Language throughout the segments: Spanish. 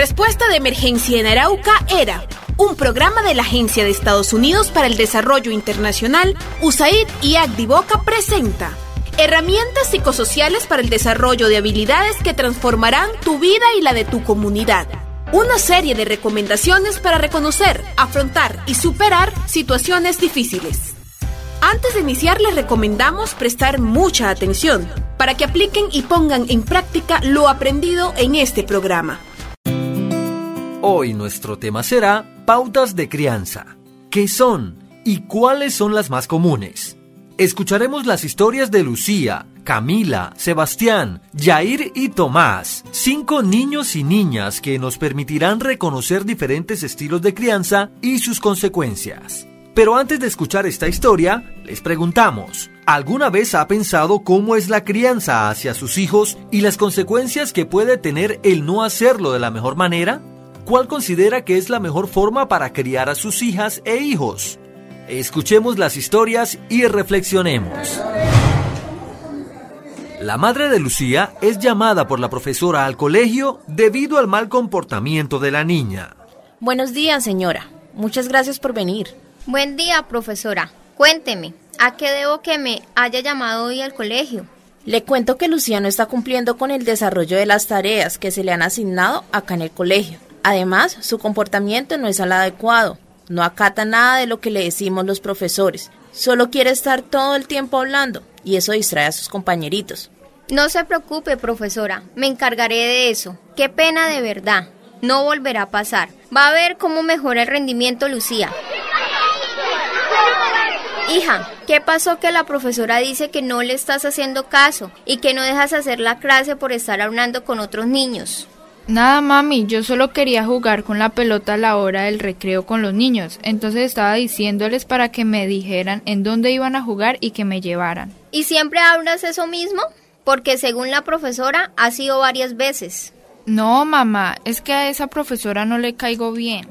Respuesta de emergencia en Arauca era un programa de la Agencia de Estados Unidos para el Desarrollo Internacional, USAID y Agdivoca presenta herramientas psicosociales para el desarrollo de habilidades que transformarán tu vida y la de tu comunidad. Una serie de recomendaciones para reconocer, afrontar y superar situaciones difíciles. Antes de iniciar les recomendamos prestar mucha atención para que apliquen y pongan en práctica lo aprendido en este programa. Hoy nuestro tema será pautas de crianza. ¿Qué son y cuáles son las más comunes? Escucharemos las historias de Lucía, Camila, Sebastián, Jair y Tomás, cinco niños y niñas que nos permitirán reconocer diferentes estilos de crianza y sus consecuencias. Pero antes de escuchar esta historia, les preguntamos, ¿alguna vez ha pensado cómo es la crianza hacia sus hijos y las consecuencias que puede tener el no hacerlo de la mejor manera? ¿Cuál considera que es la mejor forma para criar a sus hijas e hijos? Escuchemos las historias y reflexionemos. La madre de Lucía es llamada por la profesora al colegio debido al mal comportamiento de la niña. Buenos días, señora. Muchas gracias por venir. Buen día, profesora. Cuénteme, ¿a qué debo que me haya llamado hoy al colegio? Le cuento que Lucía no está cumpliendo con el desarrollo de las tareas que se le han asignado acá en el colegio. Además, su comportamiento no es al adecuado, no acata nada de lo que le decimos los profesores, solo quiere estar todo el tiempo hablando y eso distrae a sus compañeritos. No se preocupe, profesora, me encargaré de eso. Qué pena de verdad. No volverá a pasar. Va a ver cómo mejora el rendimiento Lucía. Hija, ¿qué pasó que la profesora dice que no le estás haciendo caso y que no dejas hacer la clase por estar hablando con otros niños? Nada, mami, yo solo quería jugar con la pelota a la hora del recreo con los niños, entonces estaba diciéndoles para que me dijeran en dónde iban a jugar y que me llevaran. ¿Y siempre hablas eso mismo? Porque según la profesora ha sido varias veces. No, mamá, es que a esa profesora no le caigo bien.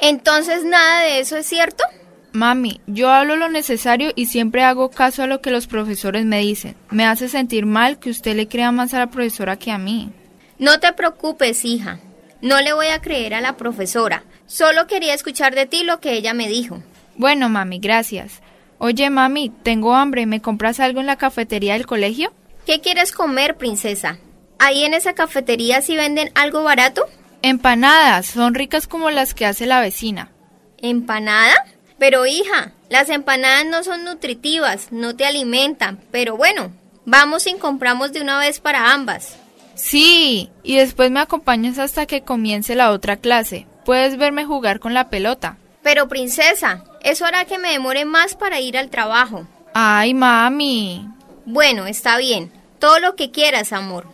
Entonces, ¿nada de eso es cierto? Mami, yo hablo lo necesario y siempre hago caso a lo que los profesores me dicen. Me hace sentir mal que usted le crea más a la profesora que a mí. No te preocupes, hija. No le voy a creer a la profesora. Solo quería escuchar de ti lo que ella me dijo. Bueno, mami, gracias. Oye, mami, tengo hambre. ¿Me compras algo en la cafetería del colegio? ¿Qué quieres comer, princesa? ¿Ahí en esa cafetería sí venden algo barato? Empanadas. Son ricas como las que hace la vecina. ¿Empanada? Pero hija, las empanadas no son nutritivas, no te alimentan. Pero bueno, vamos y compramos de una vez para ambas. Sí, y después me acompañas hasta que comience la otra clase. Puedes verme jugar con la pelota. Pero princesa, eso hará que me demore más para ir al trabajo. Ay, mami. Bueno, está bien. Todo lo que quieras, amor.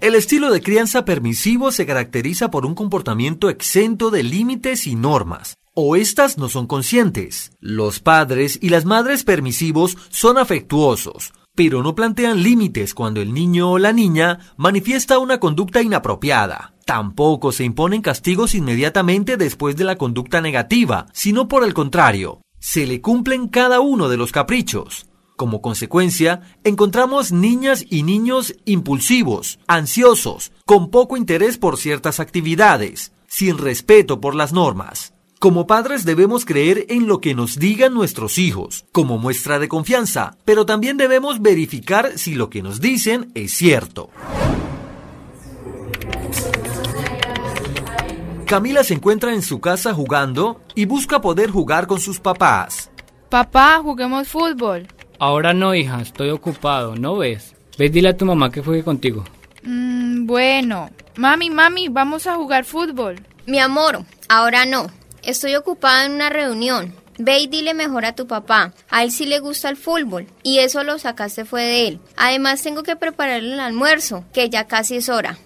El estilo de crianza permisivo se caracteriza por un comportamiento exento de límites y normas, o estas no son conscientes. Los padres y las madres permisivos son afectuosos, pero no plantean límites cuando el niño o la niña manifiesta una conducta inapropiada. Tampoco se imponen castigos inmediatamente después de la conducta negativa, sino por el contrario, se le cumplen cada uno de los caprichos. Como consecuencia, encontramos niñas y niños impulsivos, ansiosos, con poco interés por ciertas actividades, sin respeto por las normas. Como padres debemos creer en lo que nos digan nuestros hijos, como muestra de confianza, pero también debemos verificar si lo que nos dicen es cierto. Camila se encuentra en su casa jugando y busca poder jugar con sus papás. Papá, juguemos fútbol. Ahora no, hija, estoy ocupado, ¿no ves? Ve, dile a tu mamá que juegue contigo. Mm, bueno. Mami, mami, vamos a jugar fútbol. Mi amor, ahora no. Estoy ocupada en una reunión. Ve y dile mejor a tu papá. A él sí le gusta el fútbol y eso lo sacaste fue de él. Además tengo que prepararle el almuerzo, que ya casi es hora.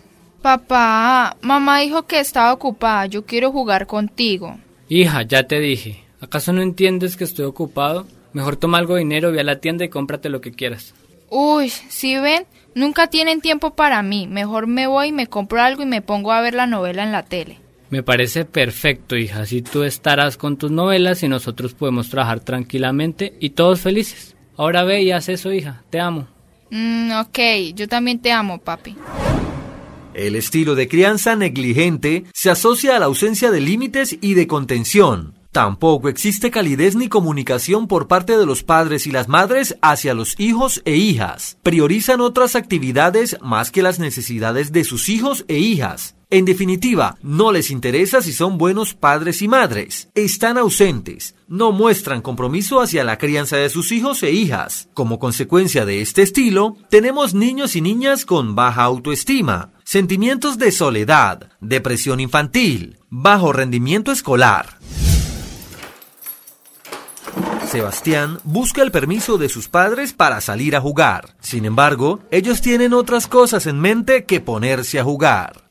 Papá, mamá dijo que estaba ocupada. Yo quiero jugar contigo. Hija, ya te dije. ¿Acaso no entiendes que estoy ocupado? Mejor toma algo de dinero, ve a la tienda y cómprate lo que quieras. Uy, si ven, nunca tienen tiempo para mí. Mejor me voy, me compro algo y me pongo a ver la novela en la tele. Me parece perfecto, hija. Así tú estarás con tus novelas y nosotros podemos trabajar tranquilamente y todos felices. Ahora ve y haz eso, hija. Te amo. Mm, ok, yo también te amo, papi. El estilo de crianza negligente se asocia a la ausencia de límites y de contención. Tampoco existe calidez ni comunicación por parte de los padres y las madres hacia los hijos e hijas. Priorizan otras actividades más que las necesidades de sus hijos e hijas. En definitiva, no les interesa si son buenos padres y madres. Están ausentes, no muestran compromiso hacia la crianza de sus hijos e hijas. Como consecuencia de este estilo, tenemos niños y niñas con baja autoestima, sentimientos de soledad, depresión infantil, bajo rendimiento escolar. Sebastián busca el permiso de sus padres para salir a jugar. Sin embargo, ellos tienen otras cosas en mente que ponerse a jugar.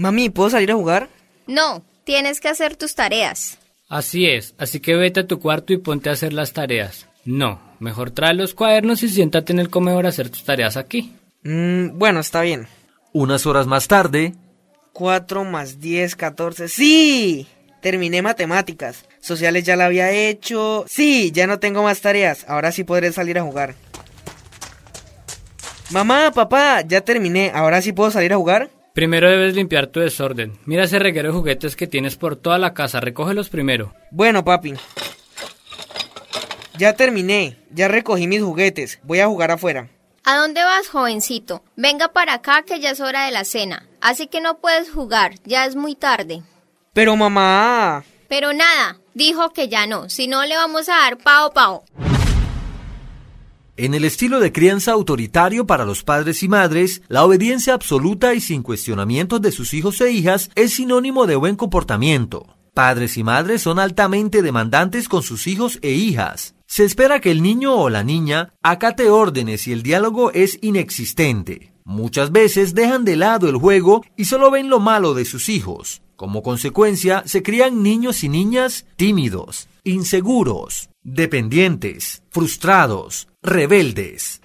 Mami, ¿puedo salir a jugar? No, tienes que hacer tus tareas. Así es, así que vete a tu cuarto y ponte a hacer las tareas. No, mejor trae los cuadernos y siéntate en el comedor a hacer tus tareas aquí. Mm, bueno, está bien. Unas horas más tarde, 4 más 10, 14. ¡Sí! Terminé matemáticas. Sociales ya la había hecho. Sí, ya no tengo más tareas. Ahora sí podré salir a jugar. Mamá, papá, ya terminé. ¿Ahora sí puedo salir a jugar? Primero debes limpiar tu desorden. Mira ese reguero de juguetes que tienes por toda la casa. Recógelos primero. Bueno, papi. Ya terminé. Ya recogí mis juguetes. Voy a jugar afuera. ¿A dónde vas, jovencito? Venga para acá que ya es hora de la cena. Así que no puedes jugar, ya es muy tarde. Pero mamá. Pero nada, dijo que ya no, si no le vamos a dar pao pao. En el estilo de crianza autoritario para los padres y madres, la obediencia absoluta y sin cuestionamientos de sus hijos e hijas es sinónimo de buen comportamiento. Padres y madres son altamente demandantes con sus hijos e hijas. Se espera que el niño o la niña acate órdenes y el diálogo es inexistente. Muchas veces dejan de lado el juego y solo ven lo malo de sus hijos. Como consecuencia, se crían niños y niñas tímidos, inseguros, dependientes, frustrados, rebeldes.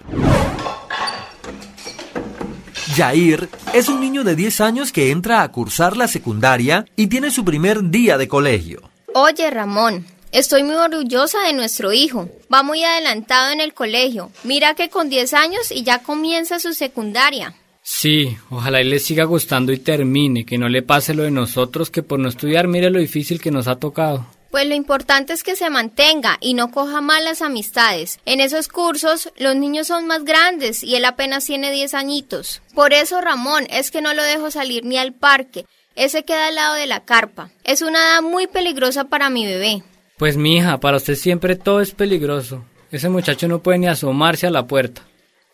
Jair es un niño de 10 años que entra a cursar la secundaria y tiene su primer día de colegio. Oye, Ramón, estoy muy orgullosa de nuestro hijo. Va muy adelantado en el colegio. Mira que con 10 años y ya comienza su secundaria. Sí, ojalá y le siga gustando y termine, que no le pase lo de nosotros, que por no estudiar mire lo difícil que nos ha tocado. Pues lo importante es que se mantenga y no coja malas amistades. En esos cursos los niños son más grandes y él apenas tiene 10 añitos. Por eso, Ramón, es que no lo dejo salir ni al parque. Ese queda al lado de la carpa. Es una edad muy peligrosa para mi bebé. Pues mi hija, para usted siempre todo es peligroso. Ese muchacho no puede ni asomarse a la puerta.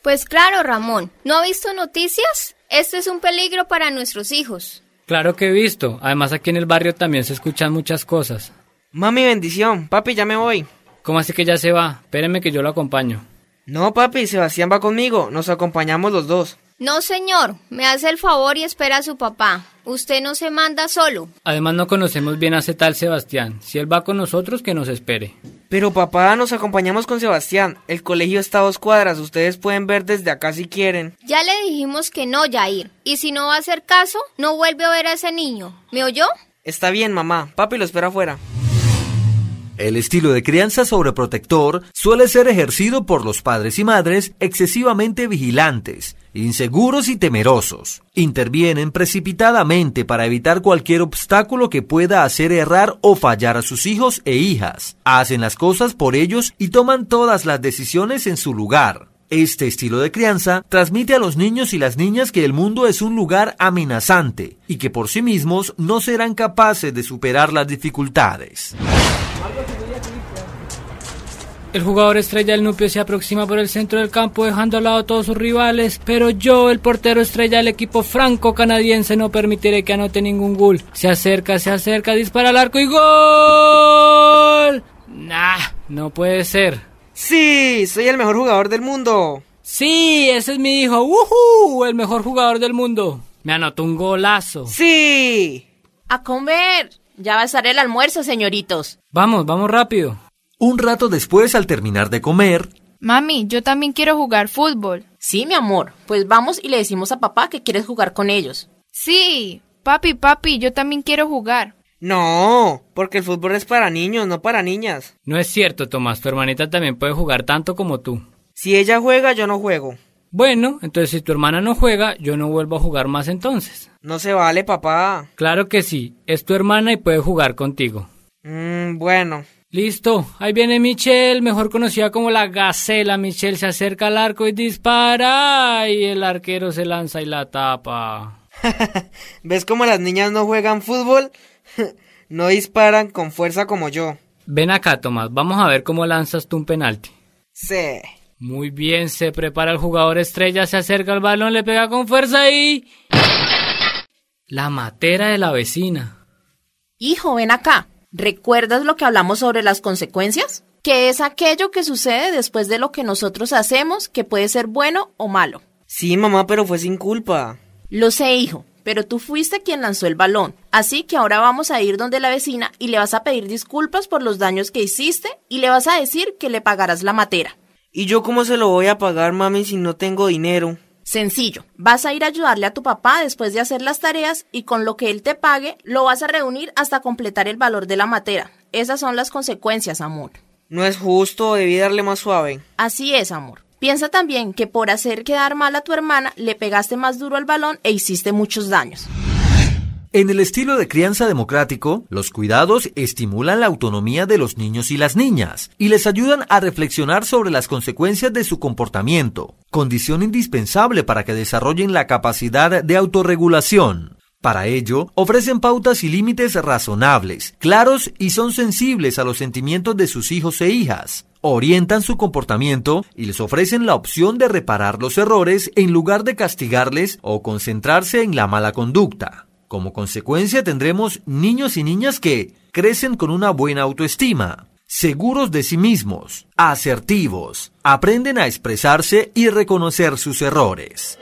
Pues claro, Ramón. ¿No ha visto noticias? Este es un peligro para nuestros hijos. Claro que he visto. Además aquí en el barrio también se escuchan muchas cosas. Mami, bendición. Papi, ya me voy. ¿Cómo así que ya se va? Espéreme que yo lo acompaño. No, papi, Sebastián va conmigo. Nos acompañamos los dos. No, señor. Me hace el favor y espera a su papá. Usted no se manda solo. Además no conocemos bien a ese tal Sebastián. Si él va con nosotros, que nos espere. Pero papá, nos acompañamos con Sebastián. El colegio está a dos cuadras. Ustedes pueden ver desde acá si quieren. Ya le dijimos que no, Jair. Y si no va a hacer caso, no vuelve a ver a ese niño. ¿Me oyó? Está bien, mamá. Papi lo espera afuera. El estilo de crianza sobreprotector suele ser ejercido por los padres y madres excesivamente vigilantes, inseguros y temerosos. Intervienen precipitadamente para evitar cualquier obstáculo que pueda hacer errar o fallar a sus hijos e hijas. Hacen las cosas por ellos y toman todas las decisiones en su lugar. Este estilo de crianza transmite a los niños y las niñas que el mundo es un lugar amenazante y que por sí mismos no serán capaces de superar las dificultades. El jugador estrella del Nupio se aproxima por el centro del campo dejando al lado a todos sus rivales, pero yo, el portero estrella del equipo franco-canadiense, no permitiré que anote ningún gol. Se acerca, se acerca, dispara al arco y ¡gol! Nah, no puede ser. Sí, soy el mejor jugador del mundo. Sí, ese es mi hijo. ¡Woohoo! El mejor jugador del mundo. Me anotó un golazo. Sí. A comer. Ya va a estar el almuerzo, señoritos. Vamos, vamos rápido. Un rato después, al terminar de comer, Mami, yo también quiero jugar fútbol. Sí, mi amor. Pues vamos y le decimos a papá que quieres jugar con ellos. Sí, papi, papi, yo también quiero jugar. No, porque el fútbol es para niños, no para niñas. No es cierto, Tomás. Tu hermanita también puede jugar tanto como tú. Si ella juega, yo no juego. Bueno, entonces si tu hermana no juega, yo no vuelvo a jugar más entonces. No se vale, papá. Claro que sí, es tu hermana y puede jugar contigo. Mmm, bueno. Listo, ahí viene Michelle, mejor conocida como la Gacela. Michelle se acerca al arco y dispara y el arquero se lanza y la tapa. ¿Ves cómo las niñas no juegan fútbol? no disparan con fuerza como yo. Ven acá, Tomás, vamos a ver cómo lanzas tú un penalti. Sí. Muy bien, se prepara el jugador estrella, se acerca al balón, le pega con fuerza y... La matera de la vecina. Hijo, ven acá. ¿Recuerdas lo que hablamos sobre las consecuencias? Que es aquello que sucede después de lo que nosotros hacemos, que puede ser bueno o malo. Sí, mamá, pero fue sin culpa. Lo sé, hijo, pero tú fuiste quien lanzó el balón. Así que ahora vamos a ir donde la vecina y le vas a pedir disculpas por los daños que hiciste y le vas a decir que le pagarás la matera. ¿Y yo cómo se lo voy a pagar, mami, si no tengo dinero? Sencillo, vas a ir a ayudarle a tu papá después de hacer las tareas y con lo que él te pague lo vas a reunir hasta completar el valor de la matera. Esas son las consecuencias, amor. No es justo, debí darle más suave. Así es, amor. Piensa también que por hacer quedar mal a tu hermana le pegaste más duro al balón e hiciste muchos daños. En el estilo de crianza democrático, los cuidados estimulan la autonomía de los niños y las niñas y les ayudan a reflexionar sobre las consecuencias de su comportamiento, condición indispensable para que desarrollen la capacidad de autorregulación. Para ello, ofrecen pautas y límites razonables, claros y son sensibles a los sentimientos de sus hijos e hijas. Orientan su comportamiento y les ofrecen la opción de reparar los errores en lugar de castigarles o concentrarse en la mala conducta. Como consecuencia tendremos niños y niñas que crecen con una buena autoestima, seguros de sí mismos, asertivos, aprenden a expresarse y reconocer sus errores.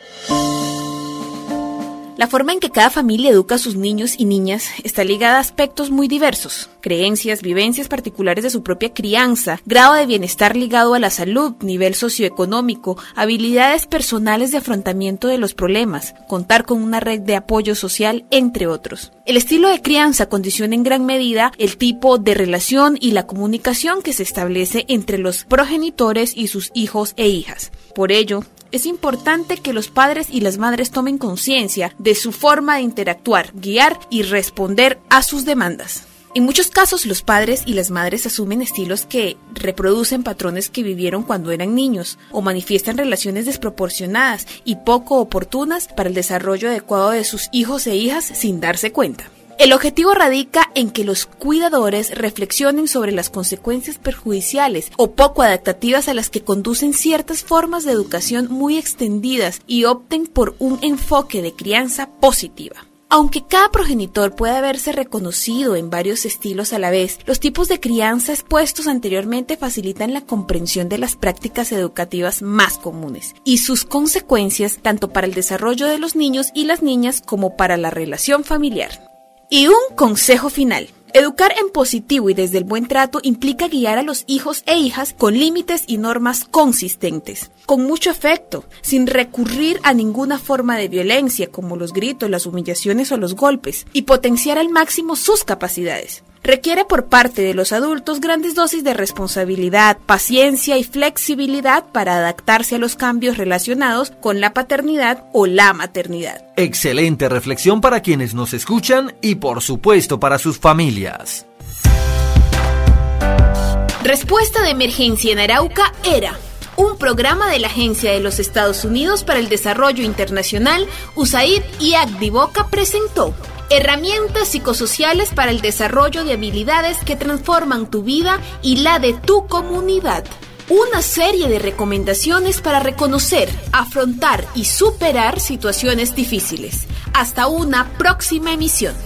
La forma en que cada familia educa a sus niños y niñas está ligada a aspectos muy diversos, creencias, vivencias particulares de su propia crianza, grado de bienestar ligado a la salud, nivel socioeconómico, habilidades personales de afrontamiento de los problemas, contar con una red de apoyo social, entre otros. El estilo de crianza condiciona en gran medida el tipo de relación y la comunicación que se establece entre los progenitores y sus hijos e hijas. Por ello, es importante que los padres y las madres tomen conciencia de su forma de interactuar, guiar y responder a sus demandas. En muchos casos los padres y las madres asumen estilos que reproducen patrones que vivieron cuando eran niños o manifiestan relaciones desproporcionadas y poco oportunas para el desarrollo adecuado de sus hijos e hijas sin darse cuenta. El objetivo radica en que los cuidadores reflexionen sobre las consecuencias perjudiciales o poco adaptativas a las que conducen ciertas formas de educación muy extendidas y opten por un enfoque de crianza positiva. Aunque cada progenitor puede verse reconocido en varios estilos a la vez, los tipos de crianza expuestos anteriormente facilitan la comprensión de las prácticas educativas más comunes y sus consecuencias tanto para el desarrollo de los niños y las niñas como para la relación familiar. Y un consejo final. Educar en positivo y desde el buen trato implica guiar a los hijos e hijas con límites y normas consistentes, con mucho efecto, sin recurrir a ninguna forma de violencia como los gritos, las humillaciones o los golpes, y potenciar al máximo sus capacidades requiere por parte de los adultos grandes dosis de responsabilidad, paciencia y flexibilidad para adaptarse a los cambios relacionados con la paternidad o la maternidad. Excelente reflexión para quienes nos escuchan y por supuesto para sus familias. Respuesta de emergencia en Arauca era un programa de la Agencia de los Estados Unidos para el Desarrollo Internacional, USAID y Agdivoca presentó Herramientas psicosociales para el desarrollo de habilidades que transforman tu vida y la de tu comunidad. Una serie de recomendaciones para reconocer, afrontar y superar situaciones difíciles. Hasta una próxima emisión.